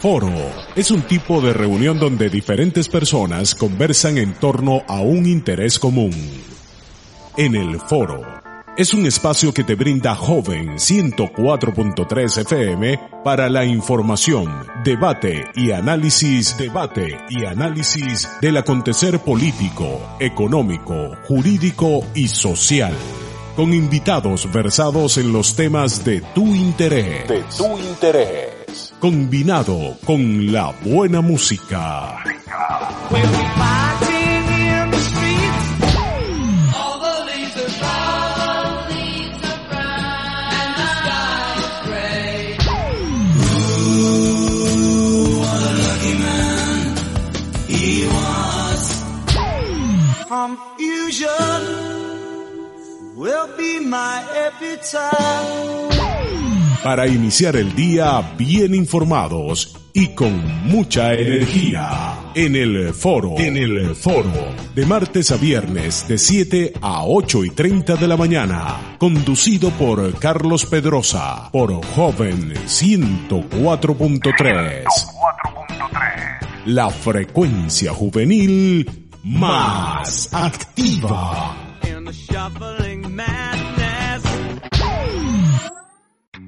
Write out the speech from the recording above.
Foro es un tipo de reunión donde diferentes personas conversan en torno a un interés común. En el foro es un espacio que te brinda Joven 104.3 FM para la información, debate y análisis, debate y análisis del acontecer político, económico, jurídico y social. Con invitados versados en los temas de tu interés. De tu interés. Combinado con la buena música. Confusion will be my para iniciar el día bien informados y con mucha energía. En el foro, en el foro, de martes a viernes de 7 a 8 y 30 de la mañana, conducido por Carlos Pedrosa, por Joven 104.3. La frecuencia juvenil más activa. A shuffling man.